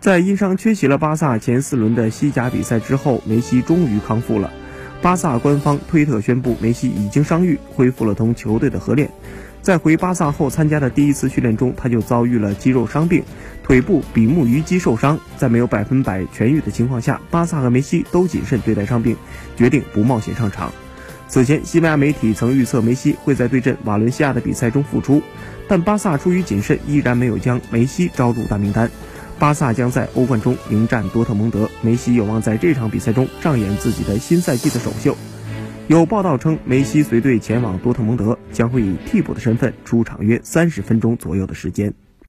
在因伤缺席了巴萨前四轮的西甲比赛之后，梅西终于康复了。巴萨官方推特宣布，梅西已经伤愈，恢复了同球队的合练。在回巴萨后参加的第一次训练中，他就遭遇了肌肉伤病，腿部比目鱼肌受伤。在没有百分百痊愈的情况下，巴萨和梅西都谨慎对待伤病，决定不冒险上场。此前，西班牙媒体曾预测梅西会在对阵瓦伦西亚的比赛中复出，但巴萨出于谨慎，依然没有将梅西招入大名单。巴萨将在欧冠中迎战多特蒙德，梅西有望在这场比赛中上演自己的新赛季的首秀。有报道称，梅西随队前往多特蒙德，将会以替补的身份出场约三十分钟左右的时间。